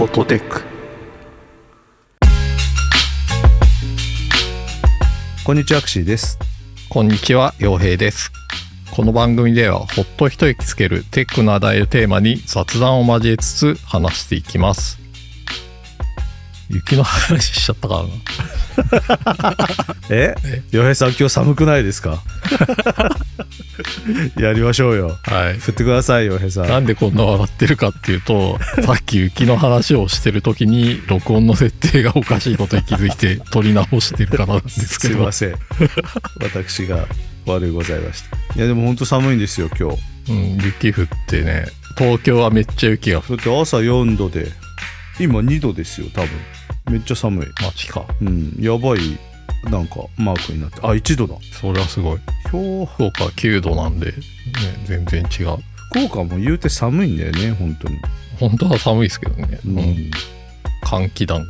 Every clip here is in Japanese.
フォトテックこんにちは、アクシーです。こんにちは、洋平です。この番組では、ほっと一息つけるテックの話題をテーマに雑談を交えつつ話していきます。雪の話しちゃったからな。え？洋平さん、今日寒くないですか？やりましょうよ。はい。振ってください、洋平さん。なんでこんな笑ってるかっていうと、さっき雪の話をしてる時に、録音の設定がおかしいことに気づいて、撮り直してるからなんですけどすいま。せん。私が悪いございました。いや、でも本当寒いんですよ、今日。うん、雪降ってね、東京はめっちゃ雪が降っだって朝4度で、今2度ですよ、多分。めっちゃ寒い。マジか。うん、やばい、なんか、マークになって。あ、1度だ。それはすごい。今日、福岡は9度なんで、ね、全然違う。福岡も言うて寒いんだよね、本当に。本当は寒いですけどね。ううんん。寒気団が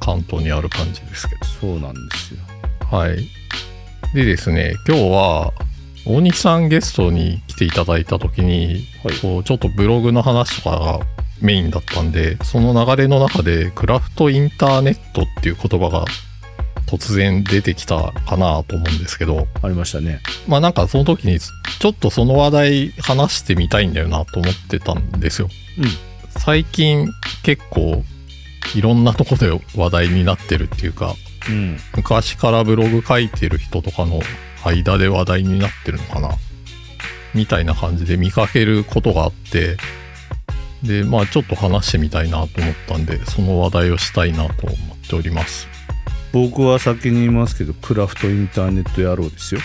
関東にある感じですけそうなんですよ。ど。はい。でですね、今日は、大西さんゲストに来ていただいた時に、はいこうちょっとブログの話とかがメインだったんで、その流れの中で、クラフトインターネットっていう言葉が突然出てきたかなと思うんですけど、ありましたね。まあなんかその時に、ちょっとその話題話してみたいんだよなと思ってたんですよ。うん。最近結構いろんなとこで話題になってるっていうかうん。昔からブログ書いてる人とかの間で話題になってるのかなみたいな感じで見かけることがあってでまあちょっと話してみたいなと思ったんでその話題をしたいなと思っております僕は先に言いますけどクラフトインターネット野郎ですよ。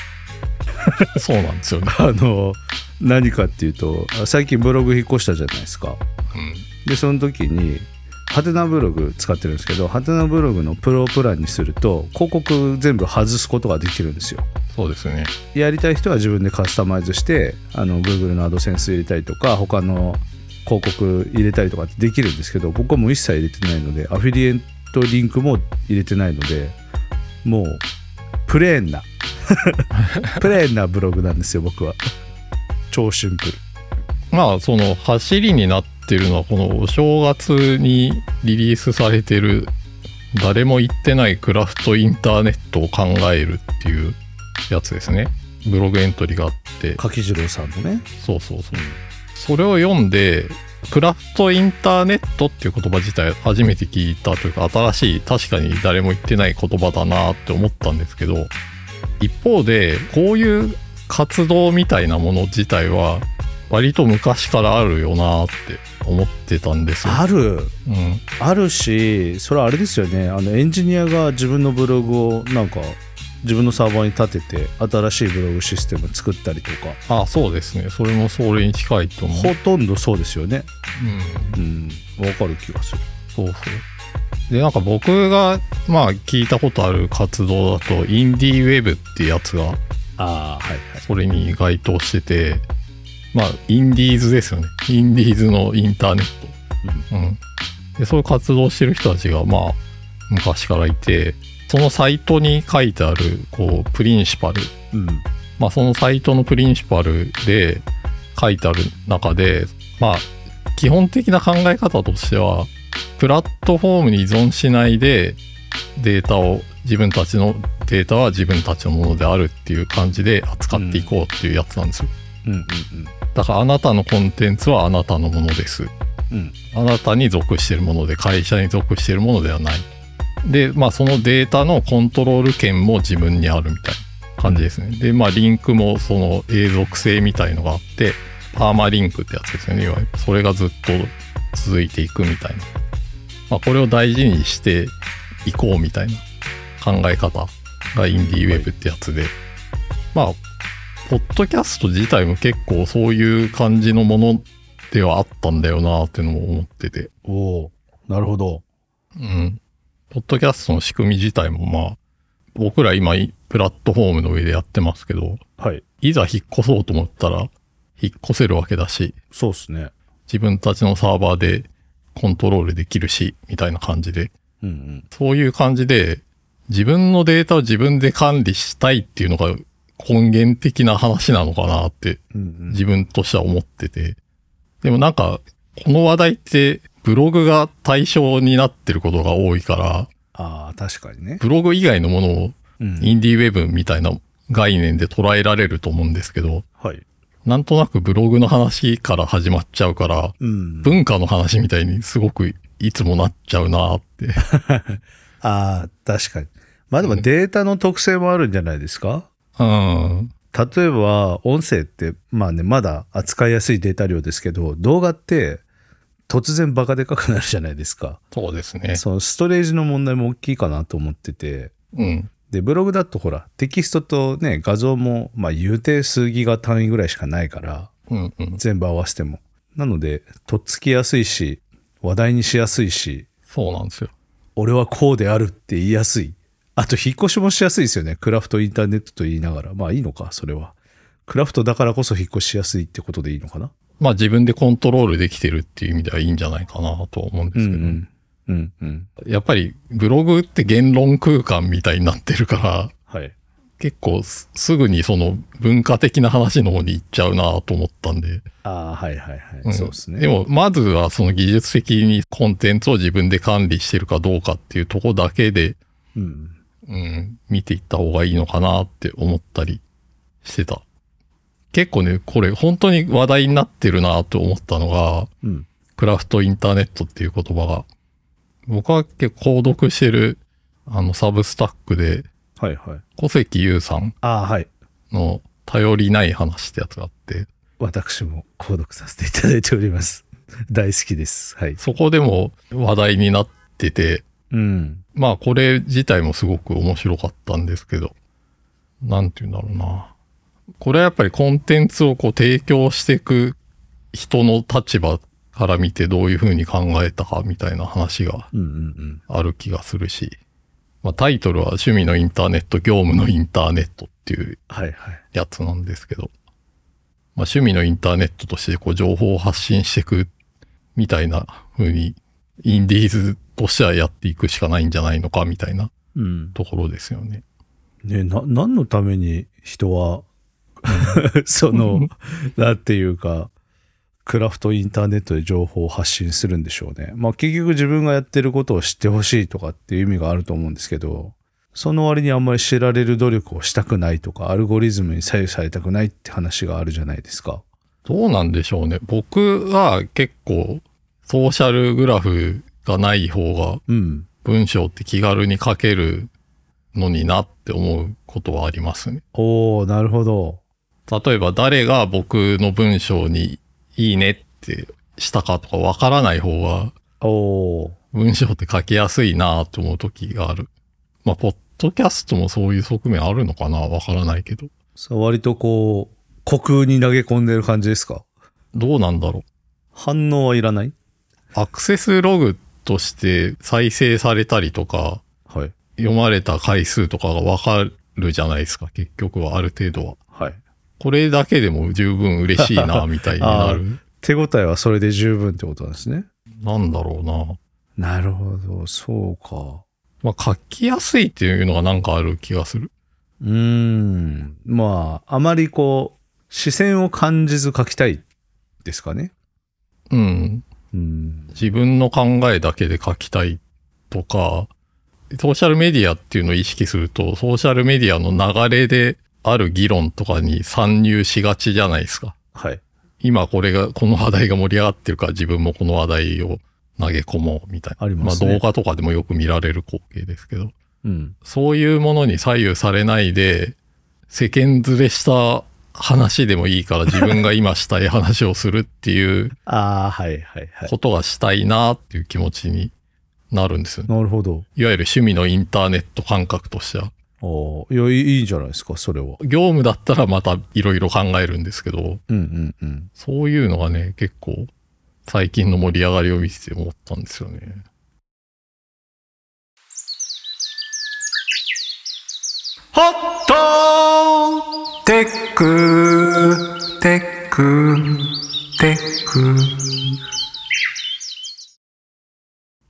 そうなんですよ。ねあの何かっていうとあ最近ブログ引っ越したじゃないですか。うん。でその時にハテナブログ使ってるんですけどハテナブログのプロプランにすると広告全部外すことができるんですよ。そうですね。やりたい人は自分でカスタマイズしてあの Google のアドセンス入れたりとか他の広告入れたりとかってできるんですけど僕はもう一切入れてないのでアフィリエイトリンクも入れてないのでもうプレーンな。プレーンなブログなんですよ僕は。超シンプル。まあその走りになってるのはこのお正月にリリースされてる誰も言ってないクラフトインターネットを考えるっていうやつですね。ブログエントリーがあって。柿次郎さんのね。そうそうそうそれを読んでクラフトインターネットっていう言葉自体初めて聞いたというか新しい確かに誰も言ってない言葉だなって思ったんですけど一方でこういう活動みたいなもの自体は割と昔からあるよなって思ってたんですよ。ある？うん、あるしそれはあれですよね。あのエンジニアが自分のブログをなんか自分のサーバーに立てて新しいブログシステム作ったりとかあそうですねそれもそれに近いと思う。ほとんどそうですよねうんうんわかる気がするそうそう。で、なんか僕が、まあ聞いたことある活動だと、インディーウェブっていうやつが、ああはいはいそれに該当してて、まあ、インディーズですよね。インディーズのインターネット。うん。で、そういう活動してる人たちが、まあ、昔からいて、そのサイトに書いてある、こう、プリンシパル。うんまあ、そのサイトのプリンシパルで書いてある中で、まあ、基本的な考え方としては、プラットフォームに依存しないで、データを、自分たちのデータは自分たちのものであるっていう感じで扱っていこうっていうやつなんですよ。うんうんだからあなたのコンテンツはあなたのものです。うんあなたに属しているもので会社に属しているものではない。で、まあそのデータのコントロール権も自分にあるみたいな感じですね。で、まあリンクもその永続性みたいのがあって、パーマリンクってやつですよね。いわゆるそれがずっと続いていくみたいな。まあこれを大事にしていこうみたいな考え方がインディーウェブってやつで。まあ、ポッドキャスト自体も結構そういう感じのものではあったんだよなっていうのも思ってて。おおなるほどうん。ポッドキャストの仕組み自体もまあ、僕ら今、プラットフォームの上でやってますけど、はい。いざ引っ越そうと思ったら、引っ越せるわけだし、そうっすね。自分たちのサーバーでコントロールできるし、みたいな感じで、うんうん。そういう感じで、自分のデータを自分で管理したいっていうのが根源的な話なのかなってうんうん。自分としては思ってて。でもなんか、この話題ってブログが対象になってることが多いから、ああ確かにね、ブログ以外のものをうん。インディーウェブみたいな概念で捉えられると思うんですけど、はい。なんとなくブログの話から始まっちゃうから、うん。文化の話みたいにすごくいつもなっちゃうなって。ああ確かに。まあでもデータの特性もあるんじゃないですか、うん。例えば音声ってまあねまだ扱いやすいデータ量ですけど動画って突然バカでかくなるじゃないですかそうですね。そのストレージの問題も大きいかなと思っててうん。でブログだとほらテキストとね画像もまあ言うて数ギガ単位ぐらいしかないからうんうん。全部合わせてもなのでとっつきやすいし話題にしやすいしそうなんですよ。俺はこうであるって言いやすいあと引っ越しもしやすいですよねクラフトインターネットと言いながらまあいいのかそれはクラフトだからこそ引っ越ししやすいってことでいいのかなまあ自分でコントロールできてるっていう意味ではいいんじゃないかなと思うんですけど、うんうんうんやっぱりブログって言論空間みたいになってるから、はい。結構すすぐにその文化的な話の方に行っちゃうなと思ったんで。ああはいはいはい、ん。そうですね。でも、まずはその技術的にコンテンツを自分で管理してるかどうかっていうとこだけで、うん。うん、見ていった方がいいのかなって思ったりしてた。結構ね、これ本当に話題になってるなと思ったのが、うん。クラフトインターネットっていう言葉が、僕は結構購読してる、あの、サブスタックで、はいはい。小関優さんああはい。の頼りない話ってやつがあって、私も購読させていただいております。大好きです。はい。そこでも話題になってて、うん。まあこれ自体もすごく面白かったんですけど、なんて言うんだろうな。これはやっぱりコンテンツをこう提供していく人の立場から見てどういうふうに考えたかみたいな話がうんうんうん。ある気がするし、まあタイトルは趣味のインターネット、業務のインターネットっていうやつなんですけど、まあ趣味のインターネットとしてこう情報を発信していくみたいな風にインディーズとしてはやっていくしかないんじゃないのかみたいなうんところですよね。ねな何のために人は そのなんていうかクラフトインターネットで情報を発信するんでしょうね。まあ結局自分がやってることを知ってほしいとかっていう意味があると思うんですけど、その割にあんまり知られる努力をしたくないとか、アルゴリズムに左右されたくないって話があるじゃないですか。どうなんでしょうね。僕は結構ソーシャルグラフがない方がうん。文章って気軽に書けるのになって思うことはありますね。おー、なるほど。例えば誰が僕の文章にいいねってしたかとかわからない方が。文章って書きやすいなと思う時がある。まあ、ポッドキャストもそういう側面あるのかなわからないけど。割とこう、虚空に投げ込んでる感じですか？どうなんだろう。反応はいらない？アクセスログとして再生されたりとか、はい。読まれた回数とかがわかるじゃないですか。結局はある程度は。はい。これだけでも十分嬉しいな、みたいになる。手応えはそれで十分ってことなんですね。なんだろうな。なるほど、そうか。まあ、書きやすいっていうのがなんかある気がする。うーん。まあ、あまりこう、視線を感じず書きたいですかね。うん。うん。自分の考えだけで書きたいとか、ソーシャルメディアっていうのを意識すると、ソーシャルメディアの流れである議論とかに参入しがちじゃないですか。はい。今これが、この話題が盛り上がってるから自分もこの話題を投げ込もうみたいな。ありますねあ動画とかでもよく見られる光景ですけど、うん。そういうものに左右されないで、世間連れした話でもいいから自分が今したい話をするっていう ああ、はいはいはい。ことがしたいなっていう気持ちになるんですよね。なるほど。いわゆる趣味のインターネット感覚としては。おいや、いいんじゃないですか、それは。業務だったらまたいろいろ考えるんですけど、うんうんうん。そういうのがね、結構最近の盛り上がりを見てて思ったんですよね。ホットテックテックテック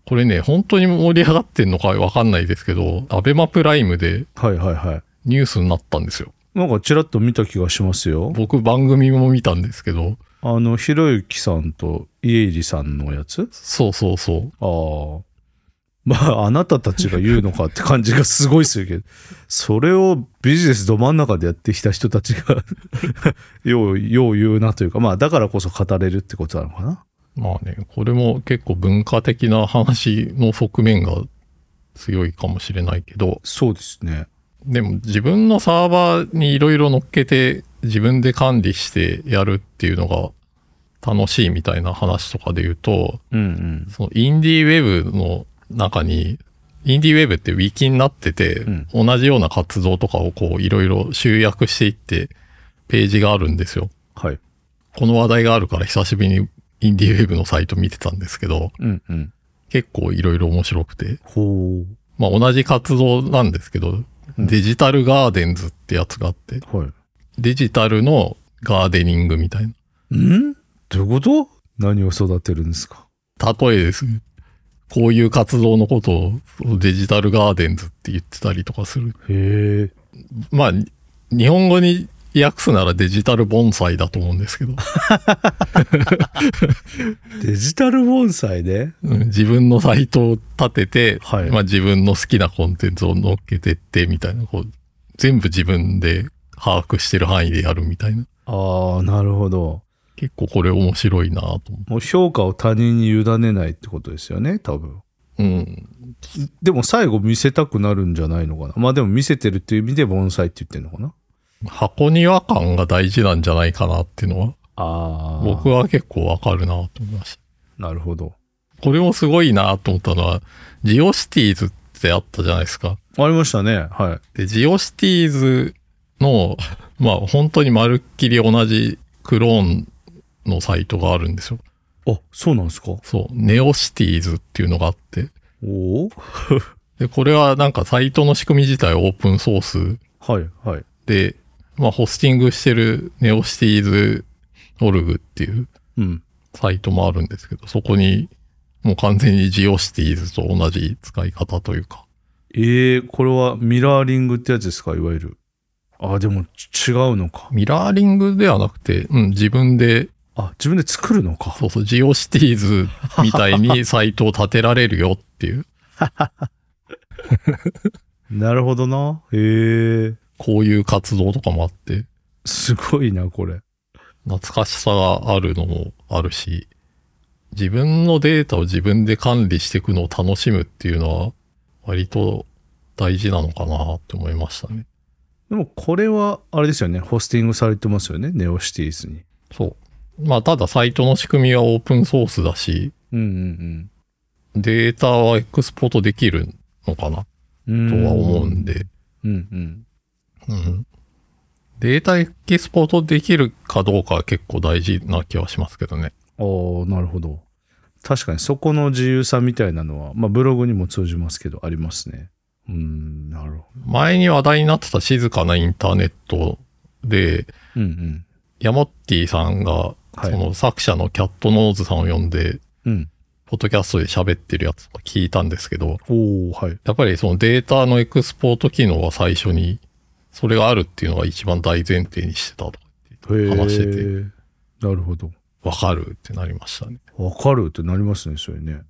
これね、本当に盛り上がってんのかわかんないですけど、アベマプライムではいはいはい。ニュースになったんですよ。なんかちらっと見た気がしますよ。僕番組も見たんですけど、あの、ひろゆきさんと家入さんのやつ？そうそうそう。ああ。まあ、あなたたちが言うのかって感じがすごいするけど、それをビジネスど真ん中でやってきた人たちが よう、よう言うなというか、まあ、だからこそ語れるってことなのかな。まあね、これも結構文化的な話の側面が強いかもしれないけど、そうですね。でも自分のサーバーにいろいろ乗っけて自分で管理してやるっていうのが楽しいみたいな話とかで言うと、うんうん。そのインディーウェブの中に、インディーウェブってウィキになってて、ん同じような活動とかをこういろいろ集約していってページがあるんですよ。はい。この話題があるから久しぶりにインディーウェブのサイト見てたんですけど、うんうん。結構いろいろ面白くて、ほまあ同じ活動なんですけど、デジタルガーデンズってやつがあって、う。はい。デジタルのガーデニングみたいん？どういうこと？何を育てるんですか？な。例えですね。こういう活動のことをデジタルガーデンズって言ってたりとかする。へえ。まあ、日本語に訳すならデジタル盆栽だと思うんですけど、デジタル盆栽で？うん自分のサイトを立てて、はいまあ自分の好きなコンテンツを乗っけてってみたいな、こう、全部自分で把握してる範囲でやるみたいな。ああ、なるほど。結構これ面白いなと思。もう評価を他人に委ねないってことですよね、多分。うん。でも最後見せたくなるんじゃないのかな。まあでも見せてるっていう意味で盆栽って言ってんのかな。箱庭感が大事なんじゃないかなっていうのは。僕は結構わかるなと思いました。なるほど。これもすごいなと思ったのは、ジオシティーズってあったじゃないですか。ありましたね。はい。で、ジオシティーズの、まあ本当にまるっきり同じクローンのサイトがあるんですよ。あ、そうなんですか？そう、ネオシティーズっていうのがあって。おおで、これはなんかサイトの仕組み自体オープンソースはい、はい。で、まあホスティングしてるネオシティーズオルグっていううん。サイトもあるんですけど、そこにもう完全にジオシティーズと同じ使い方というか、ええこれはミラーリングってやつですか？いわゆる。あ、でもち違うのか。ミラーリングではなくて、うん、自分で、あ、自分で作るのか。そうそう、ジオシティーズみたいに サイトを立てられるよっていう、なるほどな。へえこういう活動とかもあって、すごいな、これ。懐かしさがあるのもあるし、自分のデータを自分で管理していくのを楽しむっていうのは、割と大事なのかなって思いましたね。でもこれは、あれですよね。ホスティングされてますよね。ネオシティーズに。そう。まあ、ただサイトの仕組みはオープンソースだし、うんデータはエクスポートできるのかなうんうん。とは思うんで、うんうん。うん。データエキスポートできるかどうかは結構大事な気はしますけどね。ああ、なるほど。確かにそこの自由さみたいなのは、まあブログにも通じますけど、ありますね。うん、なるほ前に話題になってた静かなインターネットで、ど。うんうん。ヤモッティさんが、はいその作者のキャットノーズさんを呼んで、うん。ポッドキャストで喋ってるやつを聞いたんですけど、おおはい。やっぱりそのデータのエクスポート機能は最初に、それがあるっていうのが一番大前提にしてたとか。話しててなるほど。わかるってなりましたね。わかるってなりますね、それね。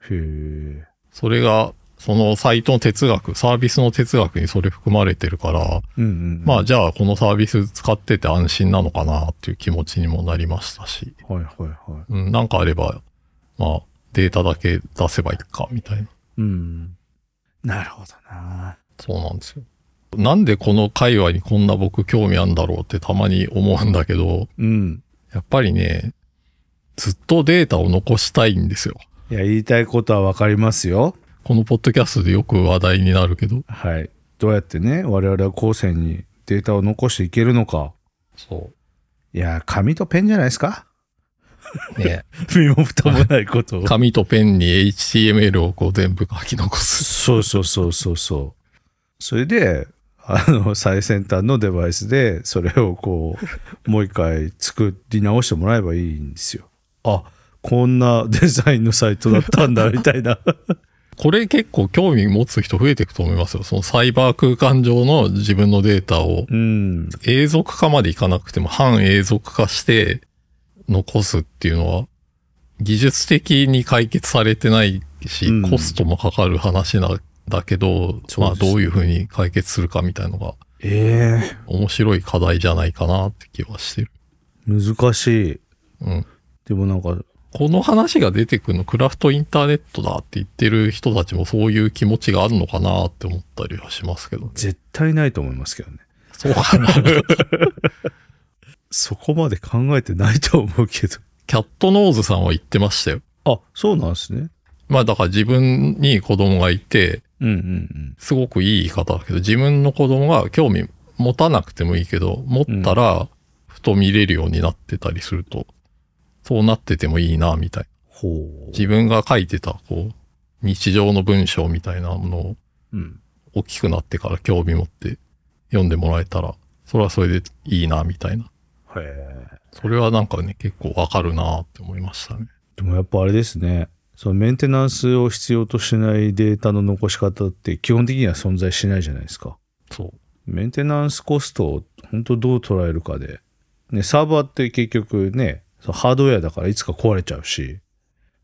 へえ。それが、そのサイトの哲学、サービスの哲学にそれ含まれてるから、うんうん。まあじゃあこのサービス使ってて安心なのかなっていう気持ちにもなりましたし、はいはいはい。うん、なんかあれば、まあデータだけ出せばいいかみたいな。うん。なるほどな。そうなんですよ。なんでこの界隈にこんな僕興味あるんだろうってたまに思うんだけど、うん。やっぱりね、ずっとデータを残したいんですよ。いや、言いたいことはわかりますよ。このポッドキャストでよく話題になるけど。はい。どうやってね、我々は後世にデータを残していけるのか。そいや、紙とペンじゃないですか？う。ね。身も蓋もないことを。紙とペンに HTML をこう全部書き残す。そうそうそうそうそう。それで、あの、最先端のデバイスで、それをこう、もう一回作り直してもらえばいいんですよ。あ、こんなデザインのサイトだったんだ、みたいな。これ結構興味持つ人増えていくと思いますよ。そのサイバー空間上の自分のデータをうん。永続化までいかなくても半永続化して残すっていうのは技術的に解決されてないし、うんコストもかかる話なんだけど、まあどういうふうに解決するかみたいのがえ面白い課題じゃないかなって気はしてる。え難しい。うん。でもなんか、この話が出てくるのクラフトインターネットだって言ってる人たちもそういう気持ちがあるのかなって思ったりはしますけどね。絶対ないと思いますけどね。そうかな。そこまで考えてないと思うけど。キャットノーズさんは言ってましたよ。あ、そうなんですね。まあだから自分に子供がいて、うんうんうん。すごくいい言い方だけど、自分の子供が興味持たなくてもいいけど、持ったら、ふと見れるようになってたりすると、そうなっててもいいな、みたいな。ほう。自分が書いてた、こう、日常の文章みたいなものをうん。大きくなってから興味持って読んでもらえたら、それはそれでいいな、みたいな。へえ。それはなんかね、結構わかるなって思いましたね。でもやっぱあれですね。そのメンテナンスを必要としないデータの残し方って基本的には存在しないじゃないですか。そう。メンテナンスコストを本当どう捉えるかで。ね、サーバーって結局ね、ハードウェアだからいつか壊れちゃうし、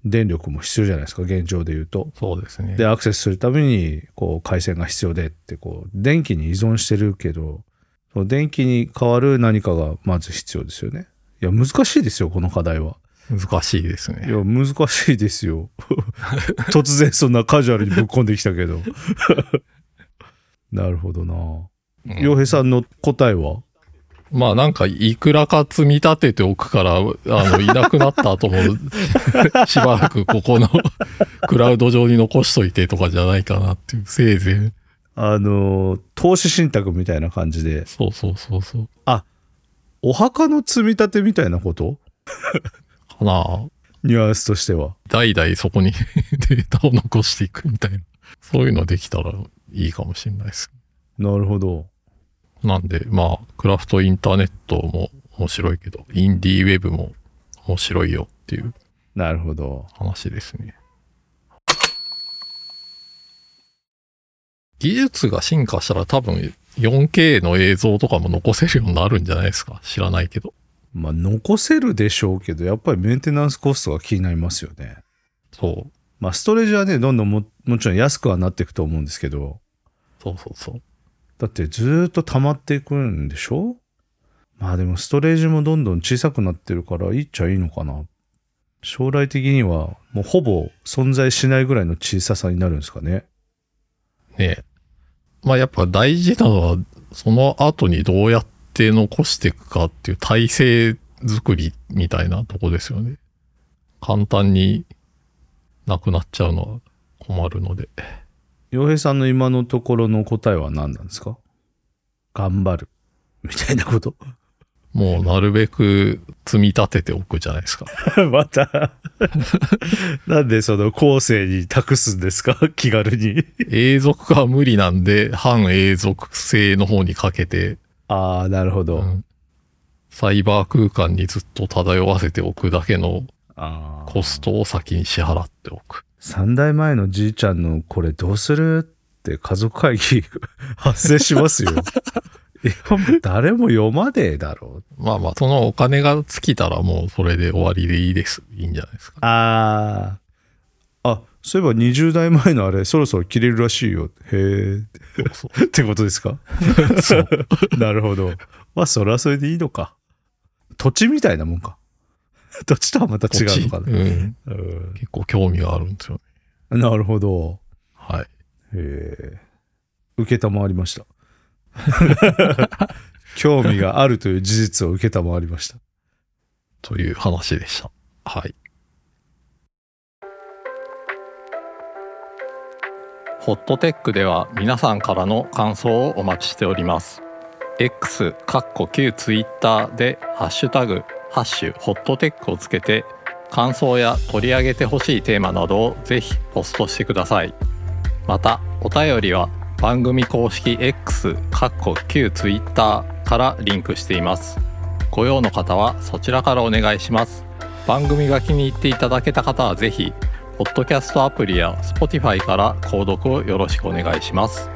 電力も必要じゃないですか、現状で言うと。そうですね。で、アクセスするために、こう、回線が必要でって、こう、電気に依存してるけど、その電気に代わる何かがまず必要ですよね。いや、難しいですよ、この課題は。難しいですね。いや、難しいですよ。突然そんなカジュアルにぶっ込んできたけど。なるほどな。うん洋平さんの答えは？まあなんかいくらか積み立てておくから、あの、いなくなった後も、しばらくここのクラウド上に残しといてとかじゃないかなっていう、せいぜい。あの、投資信託みたいな感じで、そうそうそうそう。お墓の積み立てみたいなこと？かなニュアンスとしては。代々そこに データを残していくみたいな。そういうのできたらいいかもしれないです。なるほど。なんで、まあ、クラフトインターネットも面白いけど、インディーウェブも面白いよっていうなるほど。話ですね。技術が進化したら多分 4K の映像とかも残せるようになるんじゃないですか？知らないけど。まあ、残せるでしょうけど、やっぱりメンテナンスコストが気になりますよね。そう。まあ、ストレージはね、どんどんも、もちろん安くはなっていくと思うんですけど、そうそうそう。だってずーっと溜まっていくんでしょ？まあでもストレージもどんどん小さくなってるからいいっちゃいいのかな。将来的にはもうほぼ存在しないぐらいの小ささになるんですかね。ねえ。まあやっぱ大事なのは、その後にどうやって残していくかっていう体制作りみたいなとこですよね。簡単になくなっちゃうのは困るので。洋平さんの今のところの答えは何なんですか？頑張る。みたいなこと？もうなるべく積み立てておくじゃないですか。また？なんでその後世に託すんですか？気軽に。永続化は無理なんで、反永続性の方にかけて、ああ、なるほど。うんサイバー空間にずっと漂わせておくだけのコストを先に支払っておく。三代前のじいちゃんのこれどうするって家族会議 発生しますよ。いや、もう誰も読まねえだろう。まあまあ、そのお金が尽きたらもうそれで終わりでいいです。いいんじゃないですか。ああ。あ、そういえば20代前のあれそろそろ切れるらしいよ。へえ。ってことですか？なるほど。まあ、それはそれでいいのか。土地みたいなもんか。土地とはまた違うのかな。うん。うん結構興味があるんですよね。なるほど。はい。へえ。受けたまわりました。興味があるという事実を受けたまわりました。という話でした。はい。ホットテックでは皆さんからの感想をお待ちしております。X、かっこ旧 Twitter でハッシュタグ、ハッシュホットテックをつけて感想や取り上げてほしいテーマなどをぜひポストしてください。また、お便りは番組公式 X、かっこ旧 Twitter からリンクしています。ご用の方はそちらからお願いします。番組が気に入っていただけた方はぜひ、ポッドキャストアプリや Spotify から購読をよろしくお願いします。